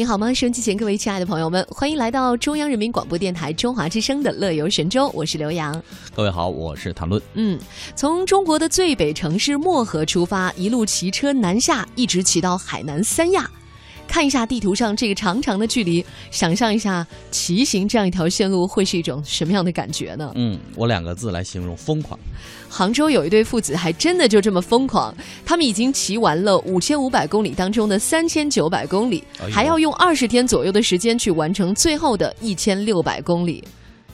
你好吗？收音机前各位亲爱的朋友们，欢迎来到中央人民广播电台中华之声的《乐游神州》，我是刘洋。各位好，我是谭论。嗯，从中国的最北城市漠河出发，一路骑车南下，一直骑到海南三亚。看一下地图上这个长长的距离，想象一下骑行这样一条线路会是一种什么样的感觉呢？嗯，我两个字来形容：疯狂。杭州有一对父子，还真的就这么疯狂，他们已经骑完了五千五百公里当中的三千九百公里，还要用二十天左右的时间去完成最后的一千六百公里。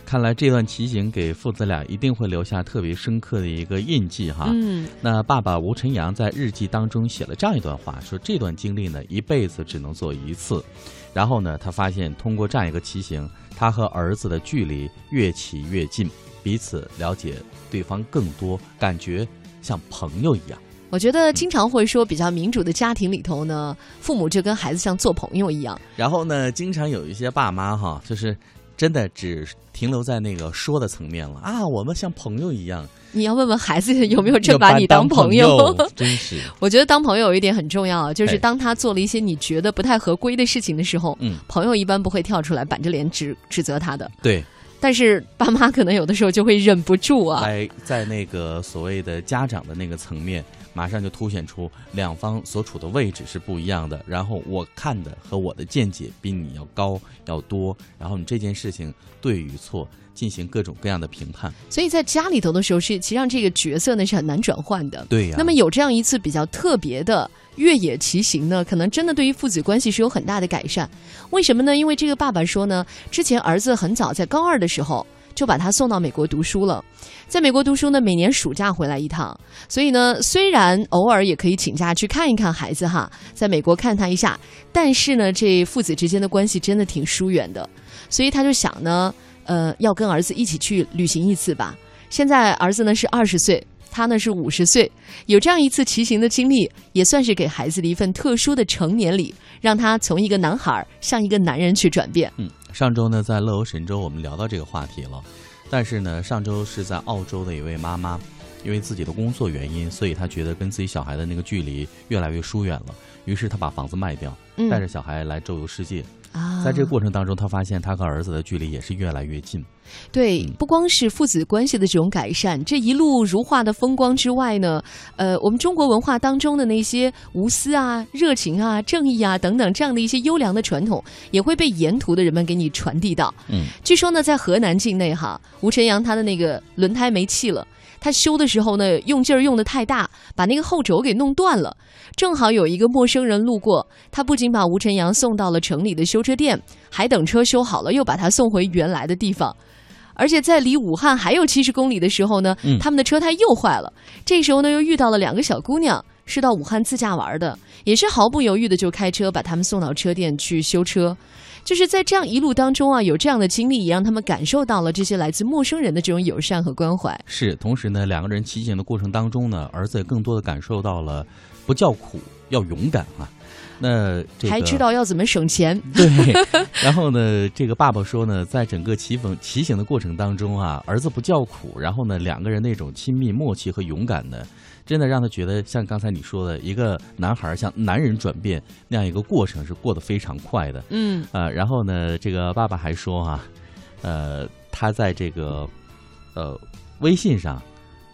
看来这段骑行给父子俩一定会留下特别深刻的一个印记哈。嗯，那爸爸吴晨阳在日记当中写了这样一段话，说这段经历呢一辈子只能做一次。然后呢，他发现通过这样一个骑行，他和儿子的距离越骑越近，彼此了解对方更多，感觉像朋友一样。我觉得经常会说，比较民主的家庭里头呢，父母就跟孩子像做朋友一样。然后呢，经常有一些爸妈哈，就是真的只停留在那个说的层面了啊，我们像朋友一样。你要问问孩子有没有真把你当朋友？真是。我觉得当朋友有一点很重要，就是当他做了一些你觉得不太合规的事情的时候，嗯，朋友一般不会跳出来板着脸指指责他的。对。但是爸妈可能有的时候就会忍不住啊，哎在那个所谓的家长的那个层面。马上就凸显出两方所处的位置是不一样的，然后我看的和我的见解比你要高要多，然后你这件事情对与错进行各种各样的评判。所以在家里头的时候，是其实上这个角色呢是很难转换的。对呀。那么有这样一次比较特别的越野骑行呢，可能真的对于父子关系是有很大的改善。为什么呢？因为这个爸爸说呢，之前儿子很早在高二的时候。就把他送到美国读书了，在美国读书呢，每年暑假回来一趟，所以呢，虽然偶尔也可以请假去看一看孩子哈，在美国看他一下，但是呢，这父子之间的关系真的挺疏远的，所以他就想呢，呃，要跟儿子一起去旅行一次吧。现在儿子呢是二十岁，他呢是五十岁，有这样一次骑行的经历，也算是给孩子的一份特殊的成年礼，让他从一个男孩向一个男人去转变。嗯。上周呢，在乐游神州，我们聊到这个话题了。但是呢，上周是在澳洲的一位妈妈，因为自己的工作原因，所以他觉得跟自己小孩的那个距离越来越疏远了。于是他把房子卖掉，带着小孩来周游世界。啊在这个过程当中，他发现他和儿子的距离也是越来越近。对，不光是父子关系的这种改善，这一路如画的风光之外呢，呃，我们中国文化当中的那些无私啊、热情啊、正义啊等等这样的一些优良的传统，也会被沿途的人们给你传递到。嗯，据说呢，在河南境内哈，吴晨阳他的那个轮胎没气了。他修的时候呢，用劲儿用的太大，把那个后轴给弄断了。正好有一个陌生人路过，他不仅把吴晨阳送到了城里的修车店，还等车修好了，又把他送回原来的地方。而且在离武汉还有七十公里的时候呢，他们的车胎又坏了。这时候呢，又遇到了两个小姑娘，是到武汉自驾玩的，也是毫不犹豫的就开车把他们送到车店去修车。就是在这样一路当中啊，有这样的经历，也让他们感受到了这些来自陌生人的这种友善和关怀。是，同时呢，两个人骑行的过程当中呢，儿子也更多的感受到了不叫苦，要勇敢啊。那还知道要怎么省钱。对。然后呢，这个爸爸说呢，在整个骑行骑行的过程当中啊，儿子不叫苦，然后呢，两个人那种亲密默契和勇敢呢。真的让他觉得像刚才你说的，一个男孩向男人转变那样一个过程是过得非常快的。嗯，呃，然后呢，这个爸爸还说啊，呃，他在这个呃微信上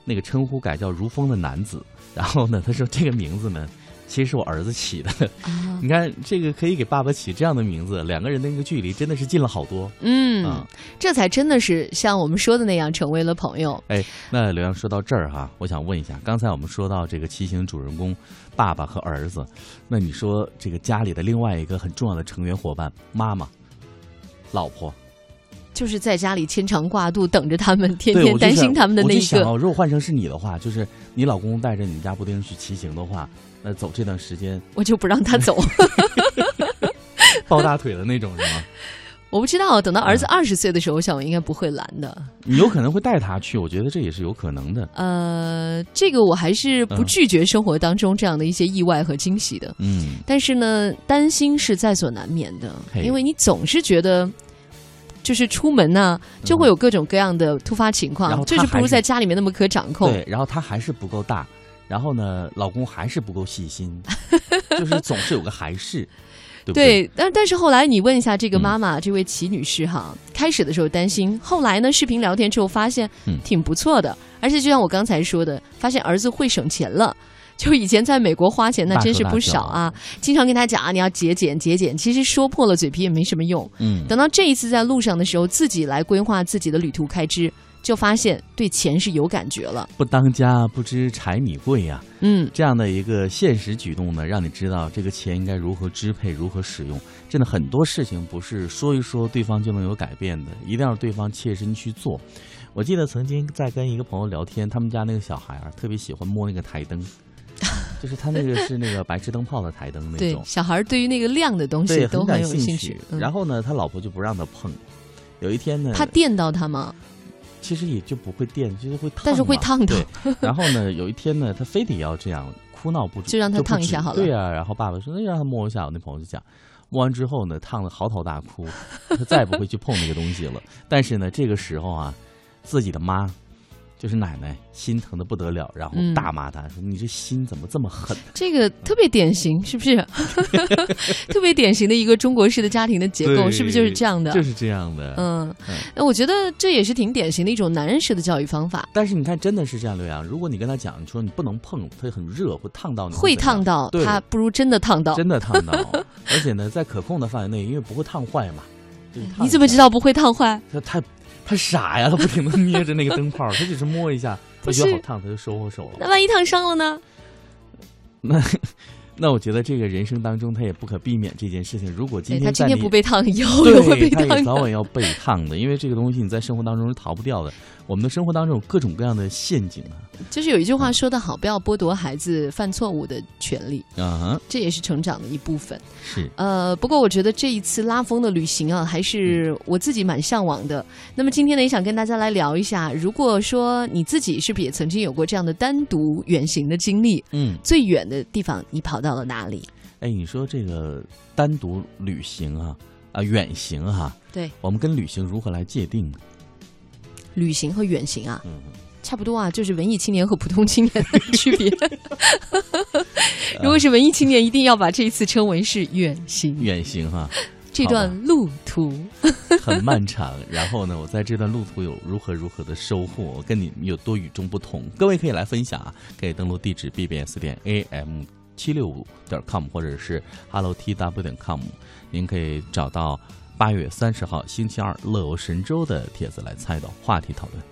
那个称呼改叫如风的男子，然后呢，他说这个名字呢。其实是我儿子起的，你看这个可以给爸爸起这样的名字，两个人的那个距离真的是近了好多。嗯，这才真的是像我们说的那样成为了朋友。哎，那刘洋说到这儿哈，我想问一下，刚才我们说到这个骑行主人公爸爸和儿子，那你说这个家里的另外一个很重要的成员伙伴妈妈、老婆，就是在家里牵肠挂肚等着他们，天天担心他们的那一个。如果换成是你的话，就是你老公带着你们家布丁去骑行的话。那走这段时间，我就不让他走 抱大腿的那种是吗？我不知道，等到儿子二十岁的时候，我想我应该不会拦的。你有可能会带他去，我觉得这也是有可能的。呃，这个我还是不拒绝生活当中这样的一些意外和惊喜的。嗯，但是呢，担心是在所难免的，因为你总是觉得，就是出门呢就会有各种各样的突发情况，就是不如在家里面那么可掌控。对，然后他还是不够大。然后呢，老公还是不够细心，就是总是有个还是。对但但是后来你问一下这个妈妈，这位齐女士哈，开始的时候担心，后来呢，视频聊天之后发现嗯挺不错的，而且就像我刚才说的，发现儿子会省钱了。就以前在美国花钱那真是不少啊，经常跟他讲啊，你要节俭节俭，其实说破了嘴皮也没什么用。嗯，等到这一次在路上的时候，自己来规划自己的旅途开支，就发现对钱是有感觉了。不当家不知柴米贵呀、嗯，这样的一个现实举动呢，让你知道这个钱应该如何支配、如何使用。真的很多事情不是说一说对方就能有改变的，一定要对方切身去做。我记得曾经在跟一个朋友聊天，他们家那个小孩啊，特别喜欢摸那个台灯，就是他那个是那个白炽灯泡的台灯那对，种，小孩对于那个亮的东西，都很感有兴趣。嗯然后呢，他老婆就不让他碰。有一天呢，他电到他吗？其实也就不会电，就是会烫，但是会烫到对，然后呢，有一天呢，他非得要这样哭闹不止，就让他烫一下好了对啊、然后爸爸说：“那让他摸一下。”我那朋友就讲，摸完之后呢，烫的嚎啕大哭，他再也不会去碰那个东西了。但是呢，这个时候啊，自己的妈。就是奶奶心疼的不得了，然后嗯大骂他说：“你这心怎么这么狠 这个特别典型，是不是？特别典型的一个中国式的家庭的结构，是不是就是这样的？就是这样的。嗯嗯，那我觉得这也是挺典型的一种男人式的教育方法，但是你看，真的是这样，刘洋。如果你跟他讲，你说你不能碰，它很热，会烫到你，会烫到对他，不如真的烫到。真的烫到，而且呢，在可控的范围内，因为不会烫坏嘛。你怎么知道不会烫坏？他他他傻呀，他不停的捏着那个灯泡，他只是摸一下，他觉得好烫，他就收回手了。那万一烫伤了呢？那 那我觉得这个人生当中，他也不可避免这件事情。如果今天他天今天不被烫，以后也会被烫早晚要被烫的，因为这个东西你在生活当中是逃不掉的。我们的生活当中有各种各样的陷阱啊，就是有一句话说得好，不要剥夺孩子犯错误的权利，嗯哼，这也是成长的一部分。是，呃，不过我觉得这一次拉风的旅行啊，还是我自己蛮向往的。那么今天呢，也想跟大家来聊一下，如果说你自己是不是也曾经有过这样的单独远行的经历？嗯，最远的地方你跑到了哪里？哎，你说这个单独旅行啊，啊，远行哈、对，我们跟旅行如何来界定呢？旅行和远行啊，嗯，差不多啊，就是文艺青年和普通青年的区别。如果是文艺青年，一定要把这一次称为是远行，远行哈、这段路途。很漫长。然后呢，我在这段路途有如何如何的收获，我跟你们有多与众不同。各位可以来分享啊，可以登录地址 bbs 点 am 七六五点 com 或者是 hello tw 点 com，您可以找到八月三十号星期二乐游神州的帖子来参与到话题讨论。